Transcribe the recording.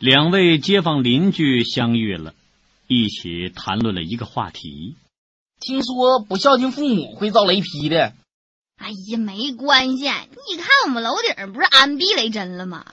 两位街坊邻居相遇了一起谈论了一个话题。听说不孝敬父母会遭雷劈的。哎呀没关系你看我们楼顶不是安避雷针了吗？